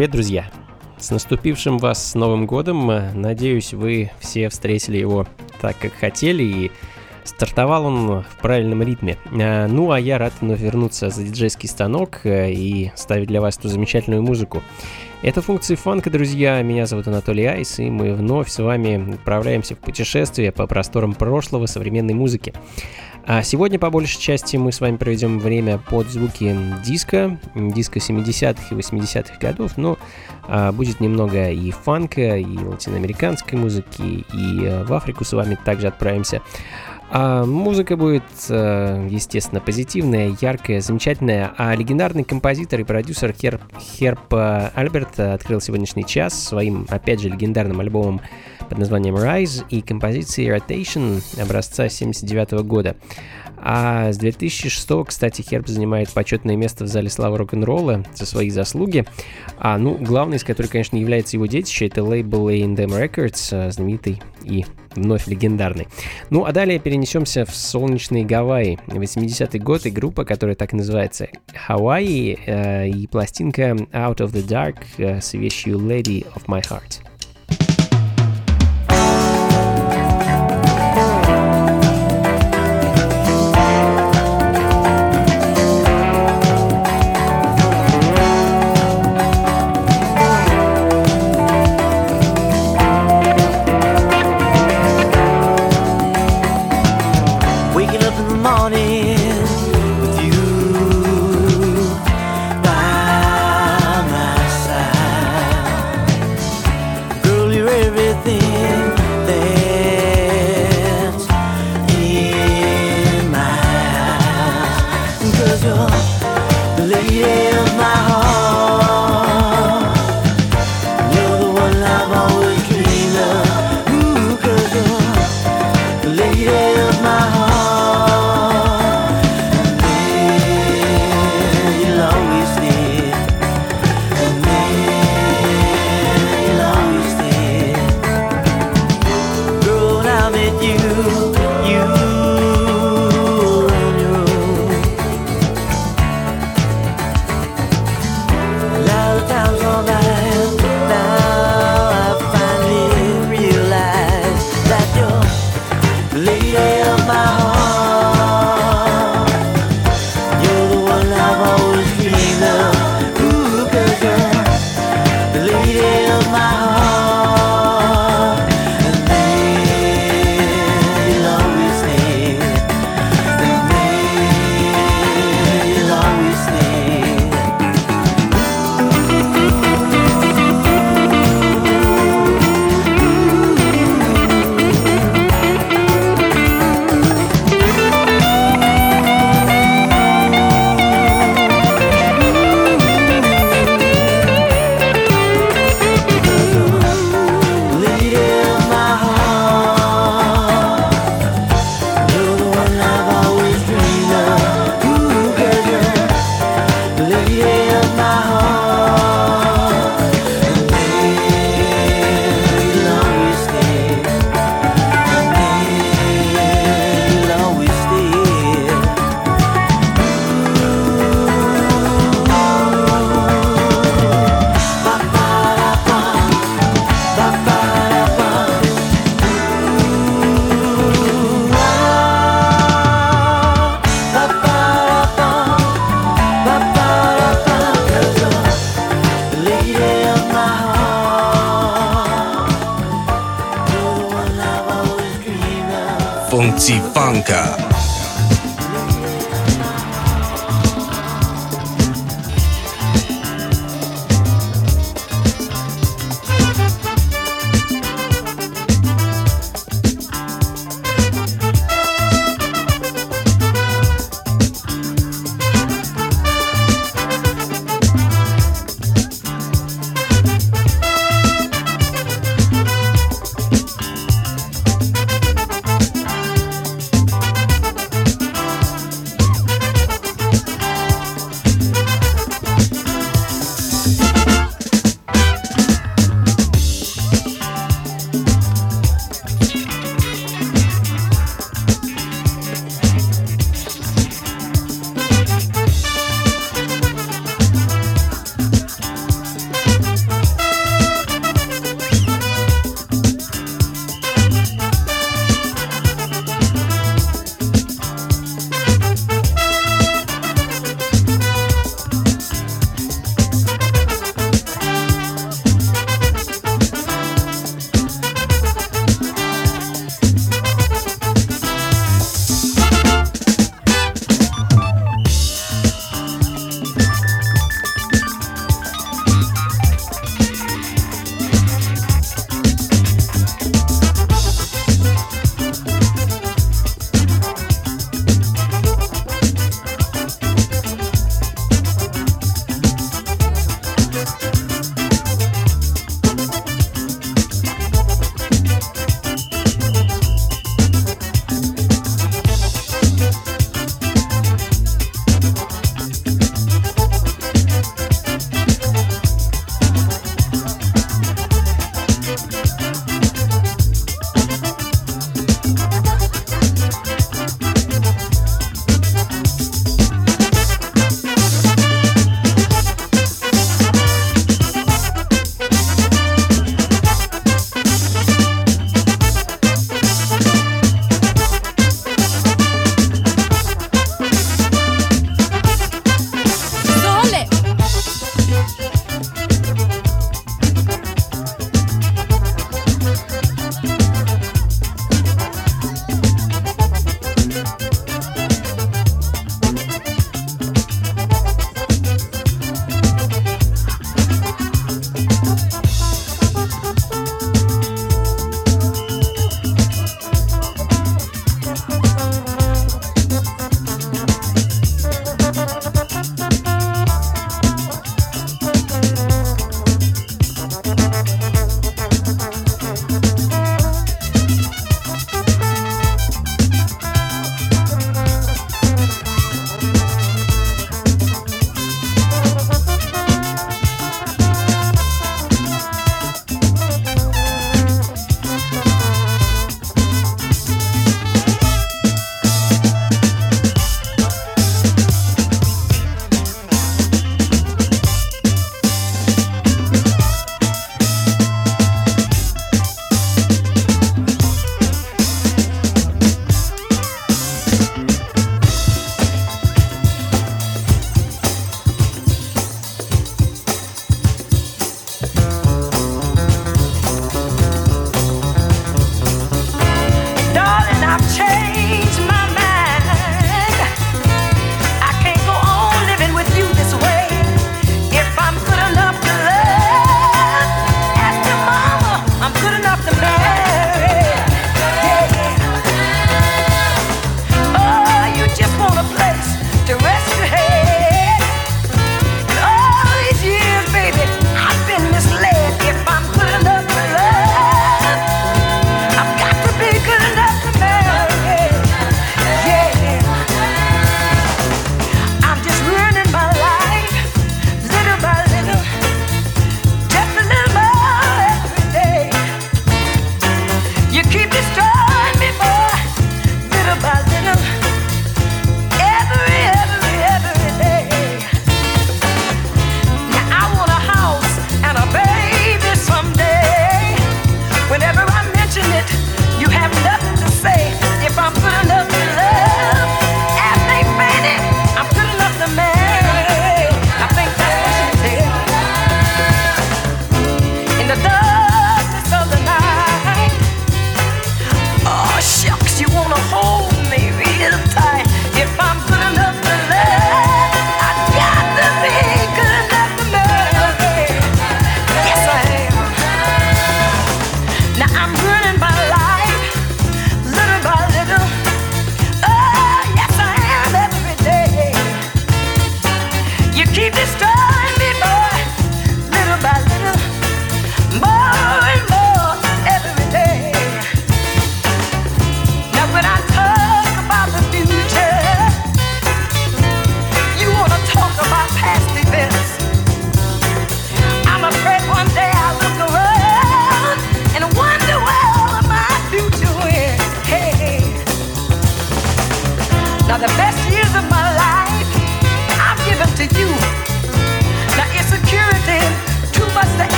Привет, друзья! С наступившим вас с Новым годом! Надеюсь, вы все встретили его так, как хотели, и стартовал он в правильном ритме. А, ну, а я рад вновь вернуться за диджейский станок э, и ставить для вас эту замечательную музыку. Это функции фанка, друзья. Меня зовут Анатолий Айс, и мы вновь с вами отправляемся в путешествие по просторам прошлого современной музыки. А сегодня, по большей части, мы с вами проведем время под звуки диска, диска 70-х и 80-х годов, но а, будет немного и фанка, и латиноамериканской музыки, и а, в Африку с вами также отправимся. А музыка будет, э, естественно, позитивная, яркая, замечательная. А легендарный композитор и продюсер Херб, Херб э, Альберт открыл сегодняшний час своим, опять же, легендарным альбомом под названием Rise и композицией Rotation образца 79 года. А с 2006, кстати, Херб занимает почетное место в зале славы рок-н-ролла за свои заслуги. А, ну, главный из которых, конечно, является его детище, это лейбл A&M Records, э, знаменитый и вновь легендарный. Ну, а далее перенесемся в солнечные Гавайи. 80-й год и группа, которая так называется Hawaii, э, и пластинка Out of the Dark э, с вещью Lady of My Heart.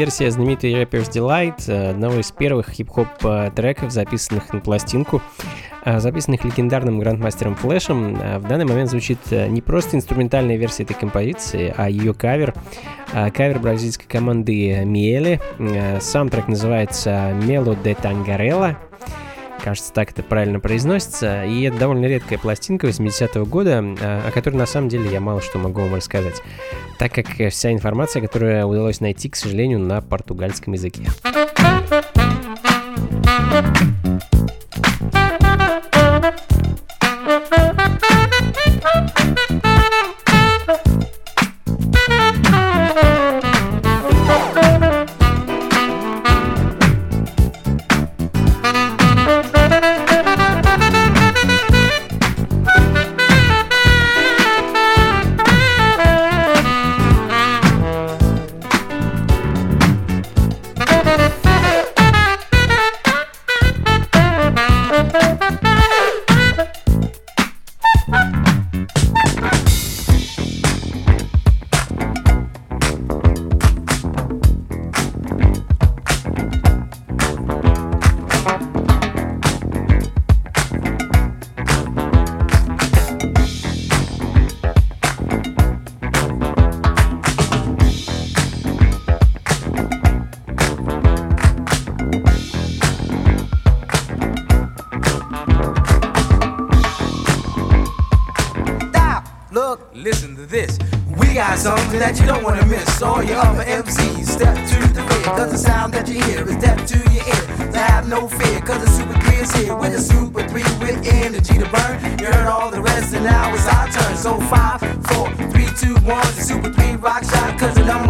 Версия знаменитой Rapper's Delight, э, одного из первых хип-хоп э, треков, записанных на пластинку, э, записанных легендарным грандмастером Флэшем, в данный момент звучит не просто инструментальная версия этой композиции, а ее кавер. Кавер бразильской команды Миэле. Сам трек называется «Мело де Тангарелла», Кажется, так это правильно произносится. И это довольно редкая пластинка 80-го года, о которой на самом деле я мало что могу вам рассказать так как вся информация, которую удалось найти, к сожалению, на португальском языке.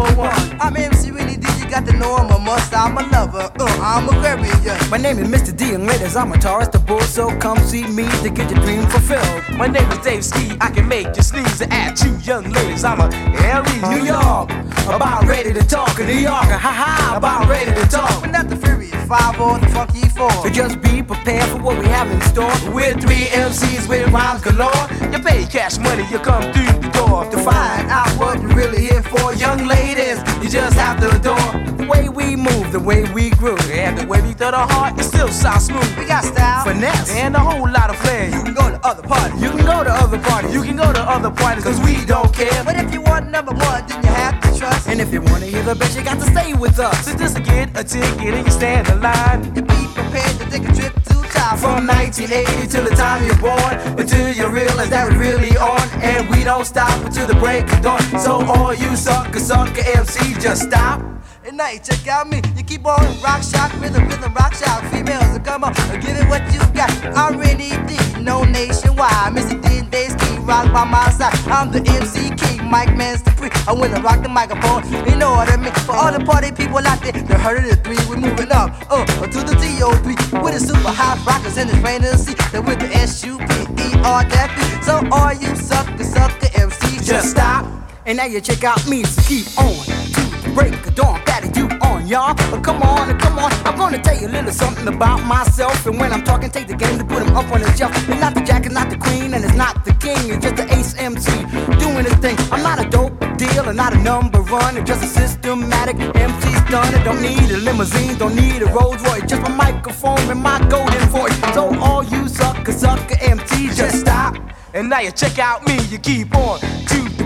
Number one. I'm MC Winnie D, you got to know I'm a must, I'm a lover, uh, I'm a Aquarian. My name is Mr. D, and ladies, I'm a Taurus, the bull, so come see me to get your dream fulfilled. My name is Dave Ski, I can make you sneeze add two young ladies. I'm a Aries, New York, about ready to talk. In New York, ha ha, about ready to talk. We're not the Furious Five or the Funky Four. So just be prepared for what we have in store. We're three MCs with rhymes galore. You pay cash money, you come through the door. To find out what you're really here for, young ladies, you just have to adore the way we move, the way we groove. And the way we throw the heart, it still sounds smooth. We got style, finesse, and a whole lot of flair. You can go to other parties. You can go to other parties. You can go to other parties, cause we don't care. But if you want number one, then you have to trust. And if you wanna hear the best, you got to stay with us. So just get a ticket and you stand in You be prepared to take a trip to top. From 1980 till the time you're born, until you realize that we're really on, and we don't stop until the break of dawn. So all you sucker, sucker MCs, just stop. And now you check out me. You keep on rock shock, rhythm, rhythm, rock shock. Females, so come on, give it what you got. I'm Rennie D, no nationwide. Mr. D and Days Key, rock by my side. I'm the MC King, Mike Man's the free. I wanna rock the microphone, you know what I mean. For all the party people out there, they heard of the three, we're moving up, uh, to the TOP. With the super hot rockers and plain to see that with the S-U-P-E-R, that. So all you sucker, sucker MCs, just stop. And now you check out me, so keep on break of dawn, patty do on y'all. But come on, and come on, I'm gonna tell you a little something about myself. And when I'm talking, take the game to put him up on the shelf. It's not the jack, it's not the queen, and it's not the king. It's just the ace MC doing his thing. I'm not a dope deal, and not a number one. It's just a systematic MC's done. I don't need a limousine, don't need a Rolls Royce. Just my microphone and my golden voice. So all you sucker, sucker MCs, just stop. And now you check out me, you keep on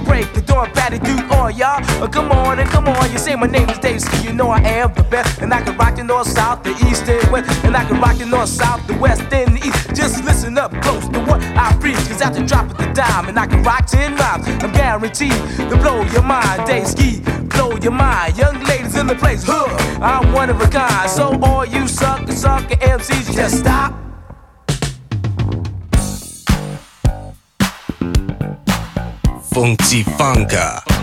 break, the dawn, patty do on y'all. Uh, come on and come on, you say my name is Dave Ski, you know I am the best. And I can rock the north, south, the east, and west. And I can rock the north, south, the west, and the east. Just listen up close to what I preach, cause after dropping the dime, and I can rock 10 rhymes, I'm guaranteed to blow your mind. Dave Ski, blow your mind. Young ladies in the place, huh? I'm one of a kind. So all you sucker, sucker MCs, just stop. 风起放歌。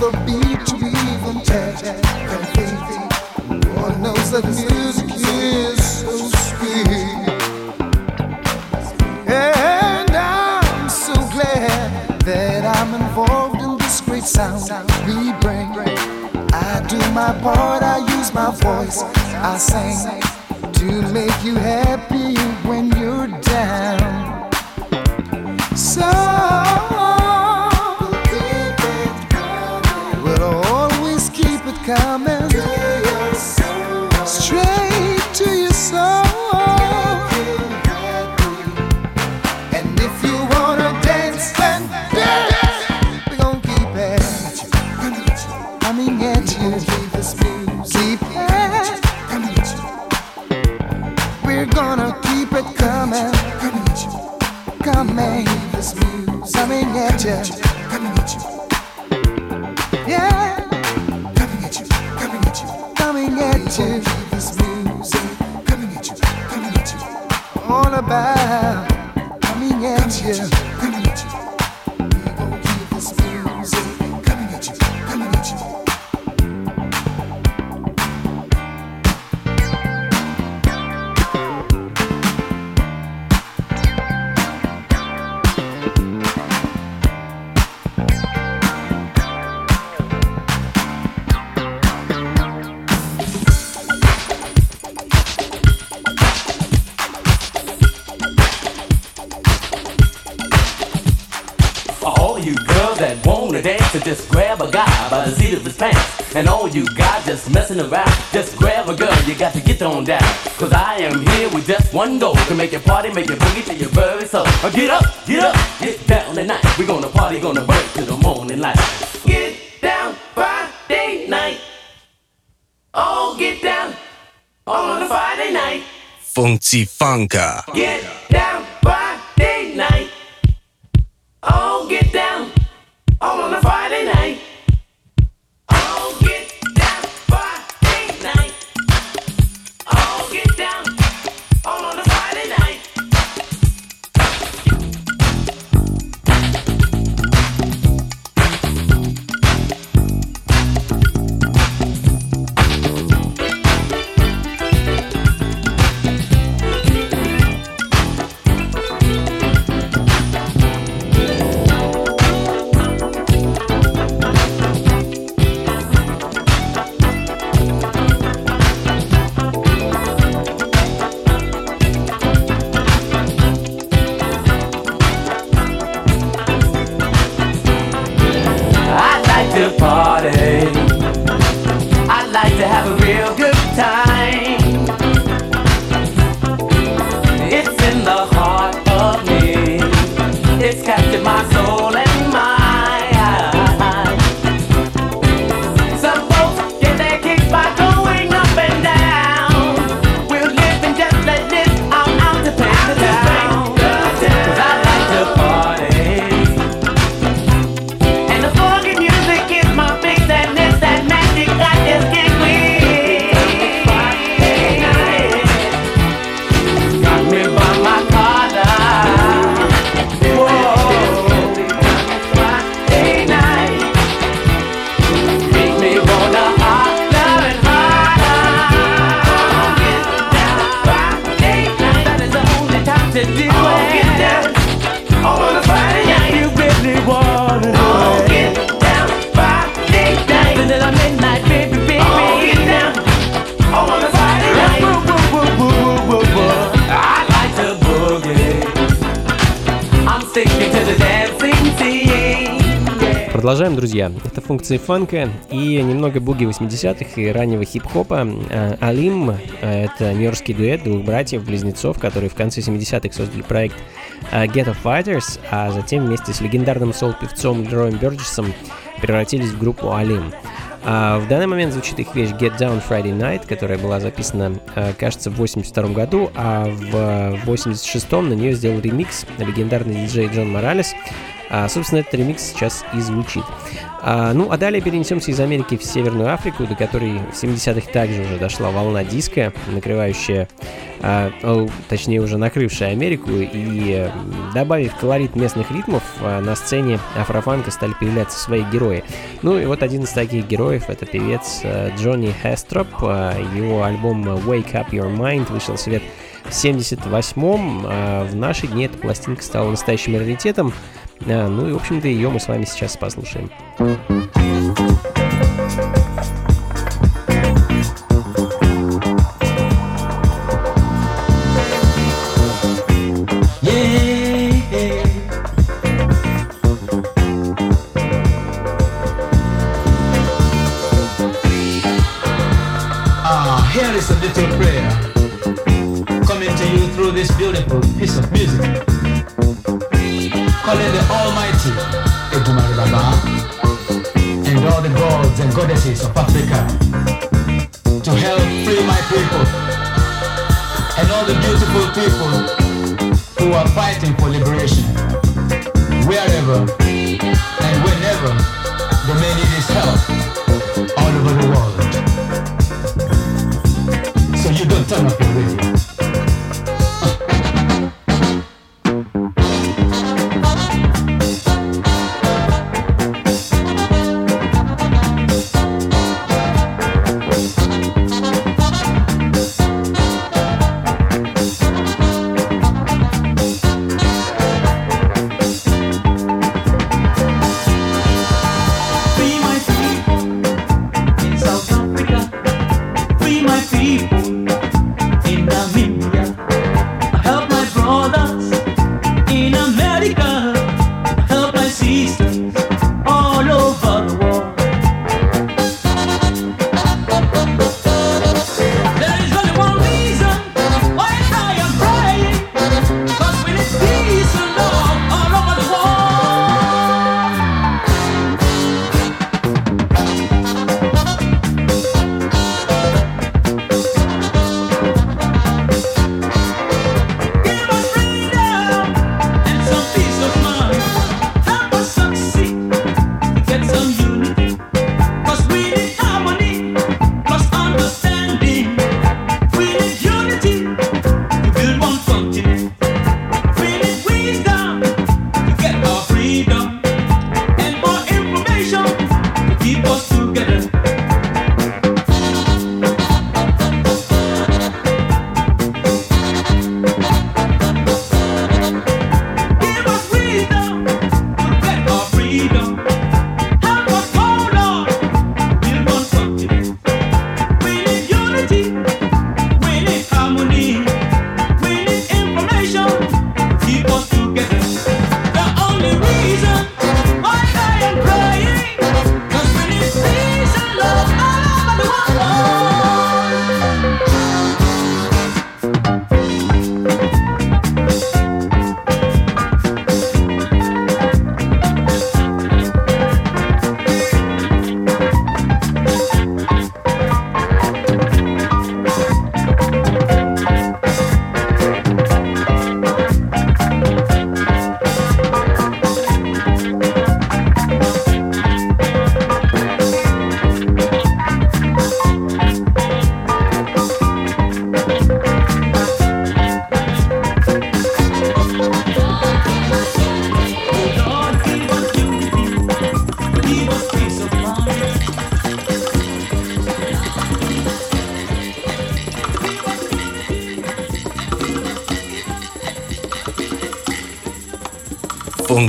The beat to even touch their feet. Lord knows that music is so sweet. And I'm so glad that I'm involved in this great sound we bring. I do my part, I use my voice, I sing to make you happy your party, make your very soul. Uh, Get up, get up, get down tonight. We gonna party, gonna break till the morning light. Get down Friday night. Oh, get down on a Friday night. Funky Funka. Get down Friday night. To do Продолжаем, друзья. Это функции фанка и немного буги 80-х и раннего хип-хопа. А, Алим — это нью-йоркский дуэт двух братьев-близнецов, которые в конце 70-х создали проект а, Ghetto Fighters, а затем вместе с легендарным сол-певцом Лероем Бёрджесом превратились в группу Алим. А в данный момент звучит их вещь Get Down Friday Night, которая была записана, а, кажется, в 82 году, а в 86 на нее сделал ремикс легендарный диджей Джон Моралес. А, собственно, этот ремикс сейчас и звучит. А, ну, а далее перенесемся из Америки в Северную Африку, до которой в 70-х также уже дошла волна диска, накрывающая, а, о, точнее уже накрывшая Америку, и добавив колорит местных ритмов, а, на сцене афрофанка стали появляться свои герои. Ну и вот один из таких героев это певец э, Джонни Хестроп. А, Его альбом Wake Up Your Mind вышел в свет в 78-м. А в наши дни эта пластинка стала настоящим раритетом. Ну и, в общем-то, ее мы с вами сейчас послушаем. Ah, goddesses of Africa to help free my people and all the beautiful people who are fighting for liberation wherever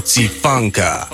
Funky Funka.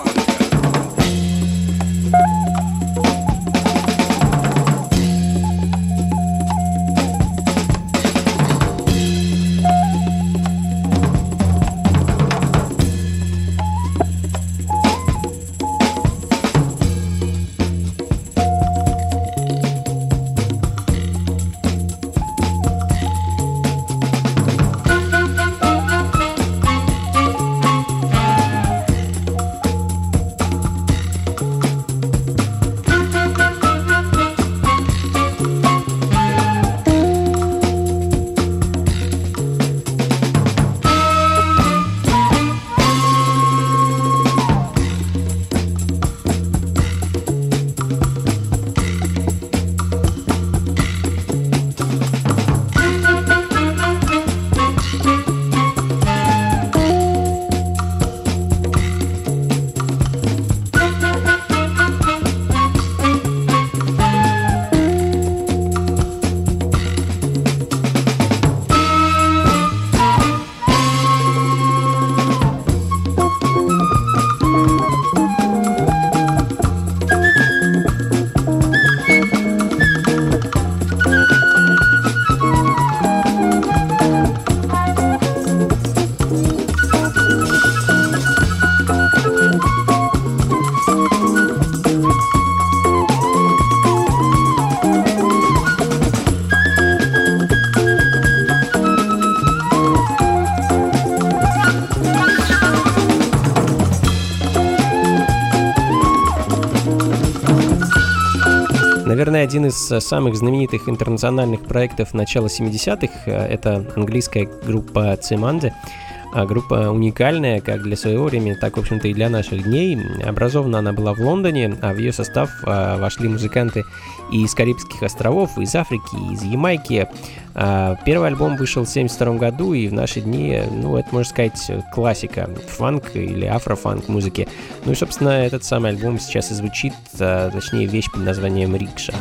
Наверное, один из э, самых знаменитых интернациональных проектов начала 70-х. Э, это английская группа Циманде. А группа уникальная как для своего времени, так, в общем-то, и для наших дней. Образована она была в Лондоне, а в ее состав а, вошли музыканты и из Карибских островов, из Африки, из Ямайки. А, первый альбом вышел в 1972 году, и в наши дни, ну, это, можно сказать, классика фанк или афрофанк музыки. Ну и, собственно, этот самый альбом сейчас и звучит, а, точнее, вещь под названием «Рикша».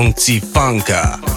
Unti Funka。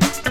Bye.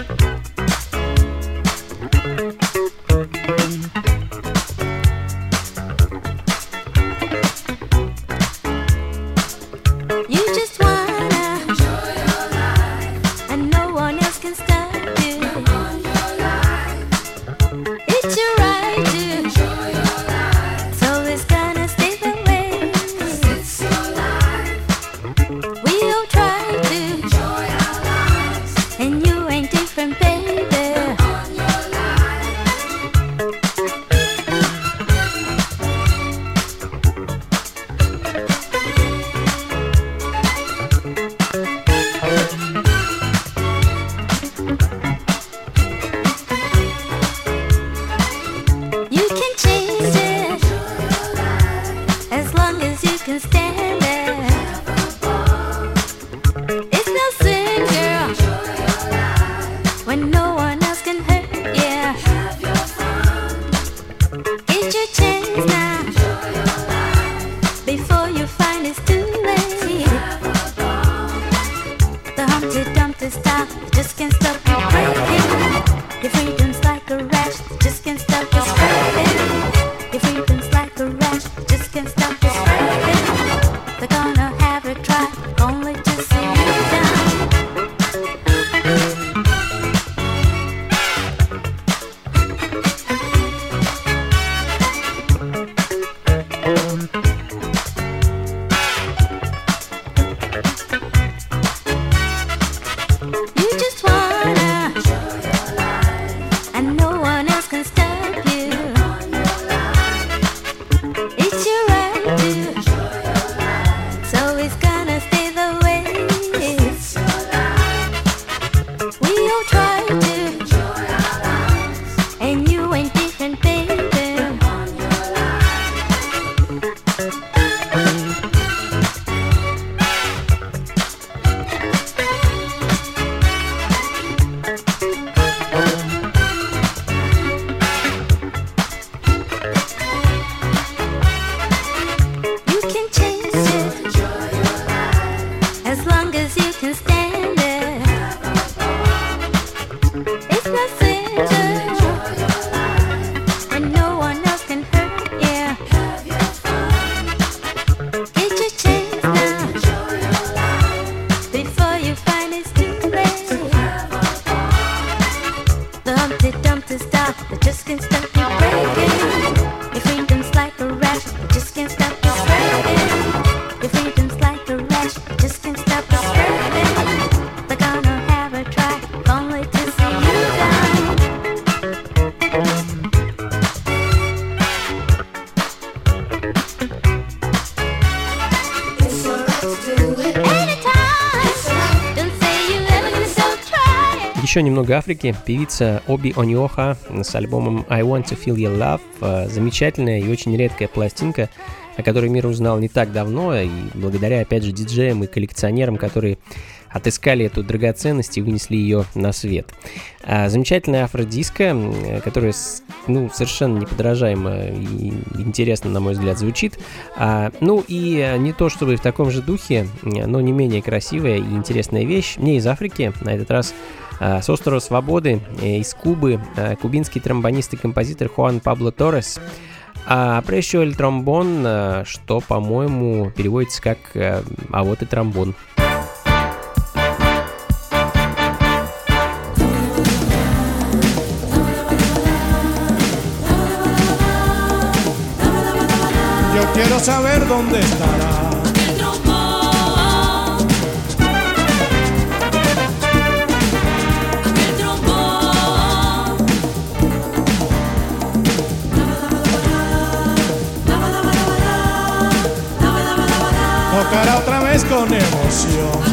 Еще немного Африки. Певица Оби Ониоха с альбомом I Want to Feel Your Love. Э, Замечательная и очень редкая пластинка, о которой мир узнал не так давно, и благодаря, опять же, диджеям и коллекционерам, которые отыскали эту драгоценность и вынесли ее на свет. А, замечательная афродиска, м, которая ну, совершенно неподражаемо и интересно, на мой взгляд, звучит. А, ну и э, не то чтобы в таком же духе, э, но не менее красивая и интересная вещь. Не из Африки, на этот раз с острова Свободы, э, из Кубы, э, кубинский тромбонист и композитор Хуан Пабло Торрес. А Прещу эль тромбон, э, что, по-моему, переводится как э, «а вот и тромбон». Quiero saber dónde estará. Con emoción.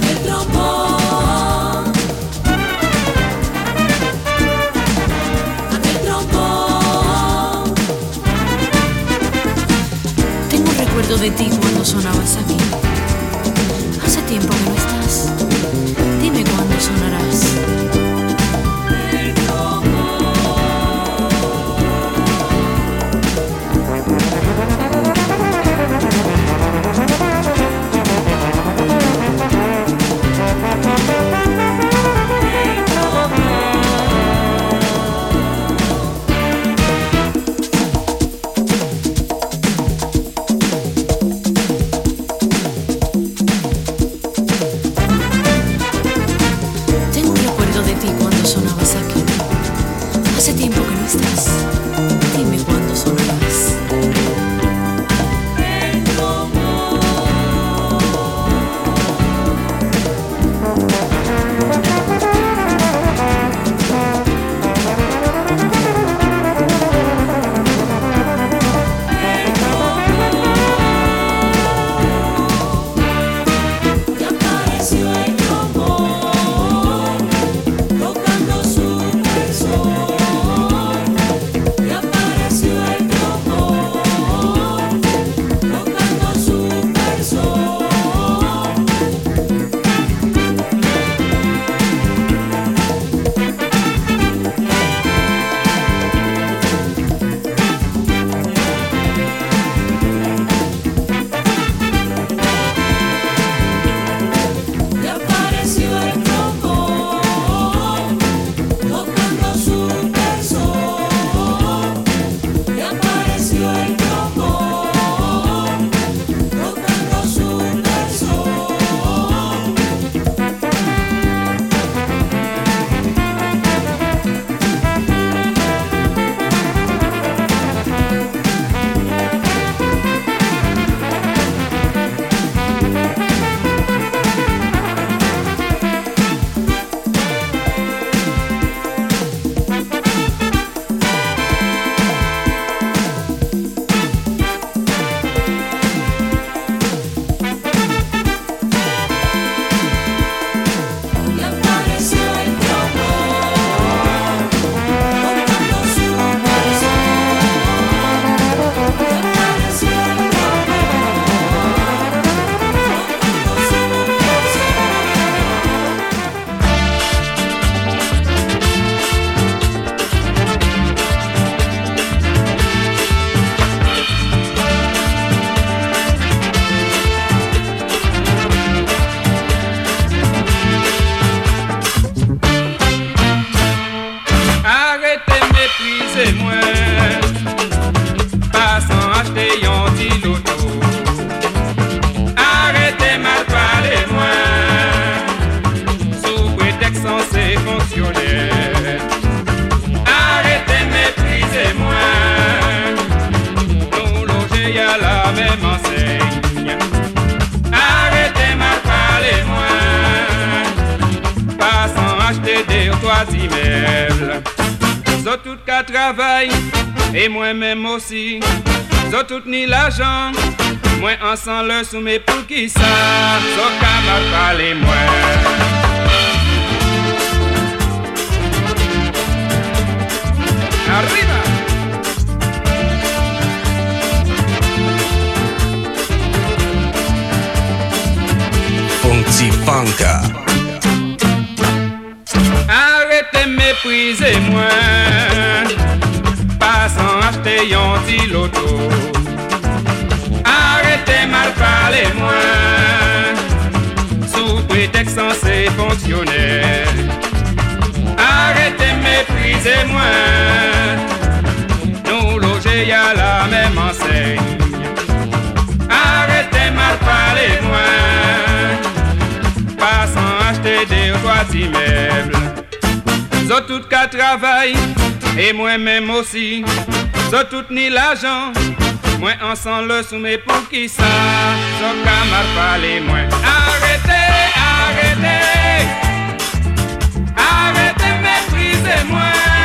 Zo tout ka travay, e mwen menm osi. Zo tout ni l'ajan, mwen ansan le soume pou ki sa. Zo ka ma pale Arriba! te meprize mwen Pasan acheter yon ti loto. Arrete mal pale mwen Sou pretek san se Arrêtez Arrete meprize mwen Nou loje ya la men anseigne Arrete mal pale mwen Pasan achte de ou toa ti meble sont toutes qu'à travailler, et moi-même aussi, sont toutes ni l'argent, moi ensemble sous mes pour qui ça, sont qu'à mal parler moi. Arrêtez, arrêtez, arrêtez, méprisez-moi.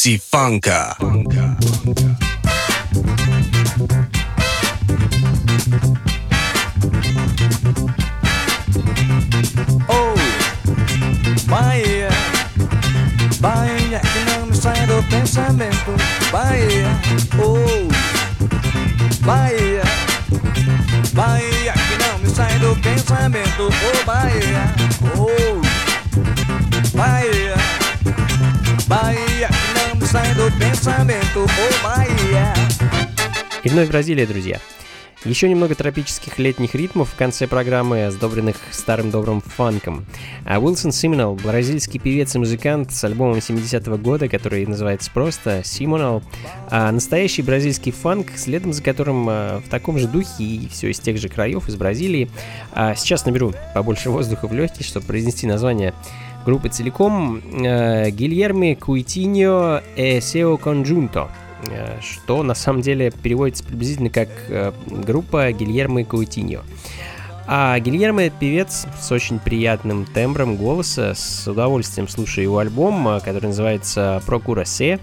Funky Funka. Oh, Bahia, Bahia que não me sai do pensamento. Bahia, oh, Bahia, Bahia que não me sai do pensamento. Oh, Bahia, oh, Bahia, Bahia não sai do pensamento. Oh, Bahia. И вновь Бразилия, друзья. Еще немного тропических летних ритмов в конце программы, сдобренных старым добрым фанком. А Уилсон Симонал, бразильский певец и музыкант с альбомом 70-го года, который называется просто Симонал, а настоящий бразильский фанк, следом за которым а, в таком же духе и все из тех же краев, из Бразилии. А сейчас наберу побольше воздуха в легкие, чтобы произнести название группы целиком. Э, Гильерми Куитиньо e Сео Conjunto э, что на самом деле переводится приблизительно как э, группа Гильермо и Каутиньо. А Гильермо певец с очень приятным тембром голоса. С удовольствием слушаю его альбом, а, который называется «Прокура Се».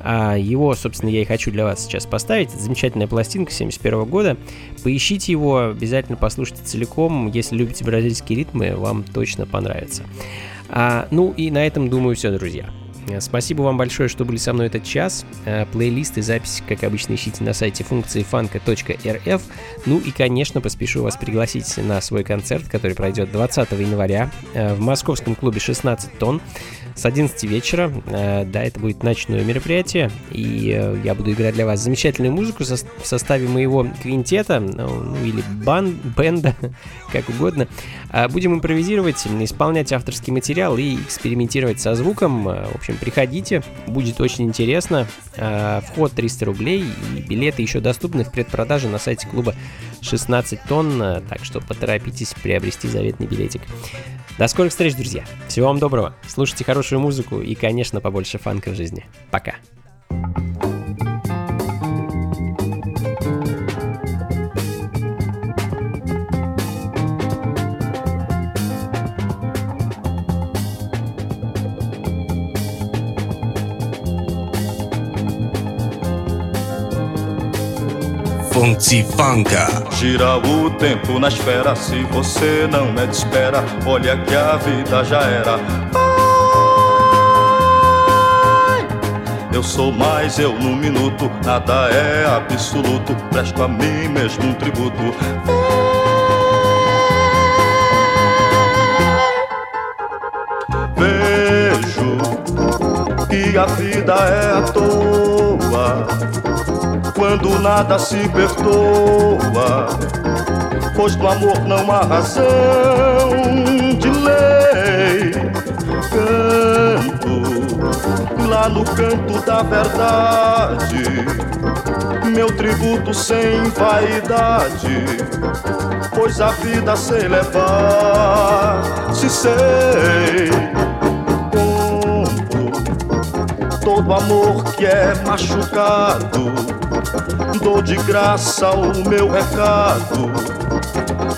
А его, собственно, я и хочу для вас сейчас поставить. Это замечательная пластинка 71 года. Поищите его, обязательно послушайте целиком. Если любите бразильские ритмы, вам точно понравится. А, ну и на этом, думаю, все, друзья. Э, Спасибо вам большое, что были со мной этот час. Э, Плейлисты, записи, как обычно, ищите на сайте функции фанка.рф. Ну и, конечно, поспешу вас пригласить на свой концерт, который пройдет 20 января э, в московском клубе 16 тонн с 11 вечера. Да, это будет ночное мероприятие, и я буду играть для вас замечательную музыку в составе моего квинтета, ну, ну, или бан, бенда, как угодно. Будем импровизировать, исполнять авторский материал и экспериментировать со звуком. В общем, приходите, будет очень интересно. Э, Вход 300 рублей, и билеты еще доступны в предпродаже на сайте клуба 16 тонн, э, так что поторопитесь приобрести заветный билетик. До скорых встреч, друзья. Всего вам доброго. Слушайте хорошую музыку и, конечно, побольше фанка в жизни. Пока. Funky Gira o tempo na esfera, se você não me espera, olha que a vida já era. Eu sou mais eu num minuto, nada é absoluto, presto a mim mesmo um tributo. Vejo que a vida é à toa quando nada se perdoa, pois no amor não há razão de lei. Canto lá no canto da verdade, meu tributo sem vaidade, pois a vida sei levar, se sei. Todo amor que é machucado Dou de graça o meu recado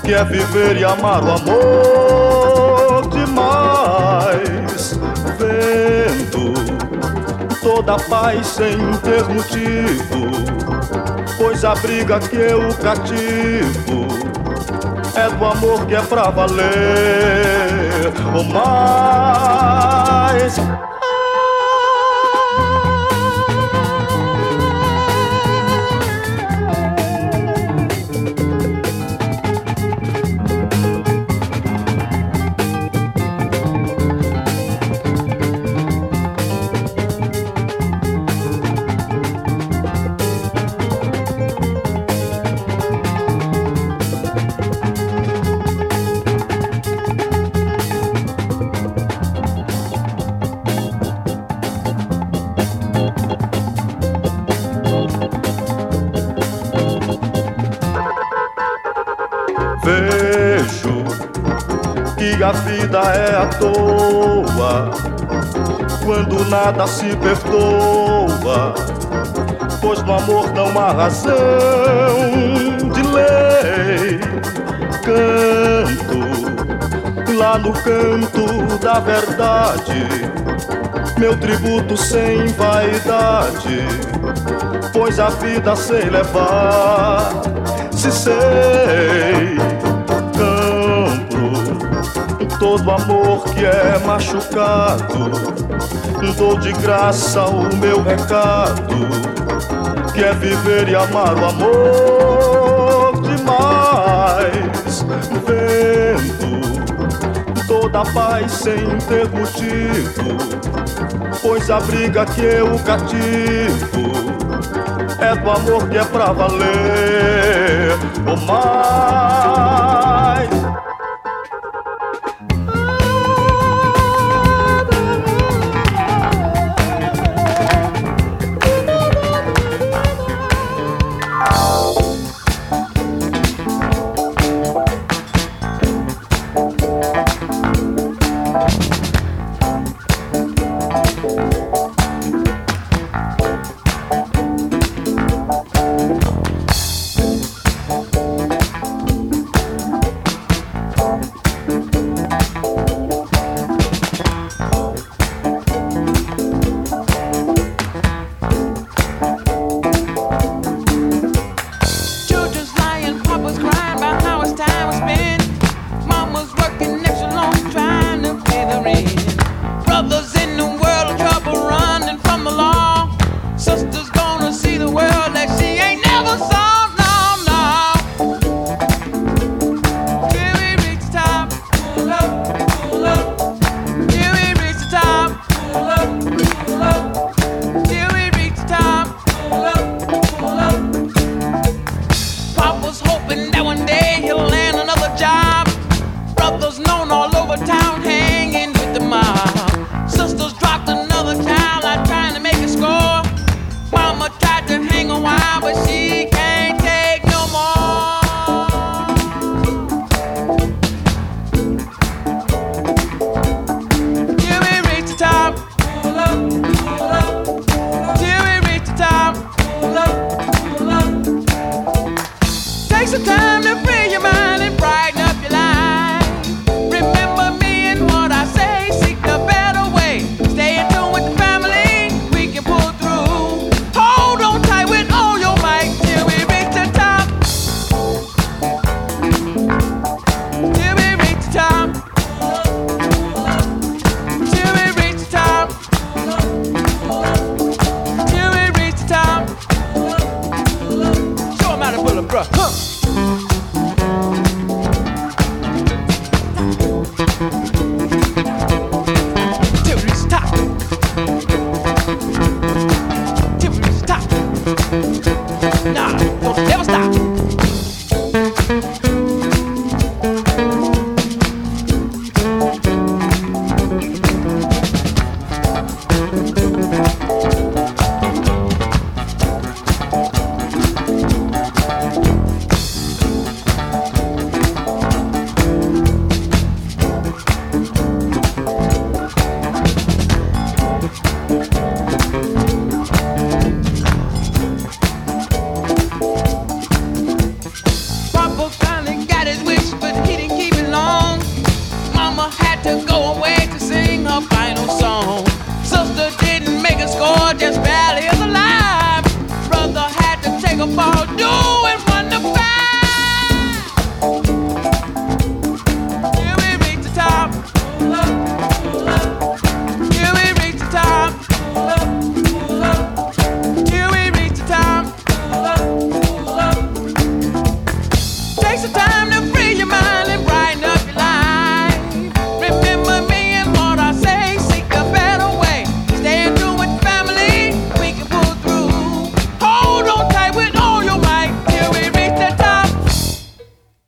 Que é viver e amar o amor demais Vendo. Toda paz sem ter motivo Pois a briga que eu cativo É do amor que é pra valer Ou mais vida é à toa quando nada se perdoa, pois no amor não há razão de lei. Canto lá no canto da verdade, meu tributo sem vaidade, pois a vida sei levar, se sei. Todo amor que é machucado, dou de graça o meu recado, que é viver e amar o amor demais. Vendo toda paz sem ter motivo, pois a briga que eu cativo é do amor que é pra valer. O mais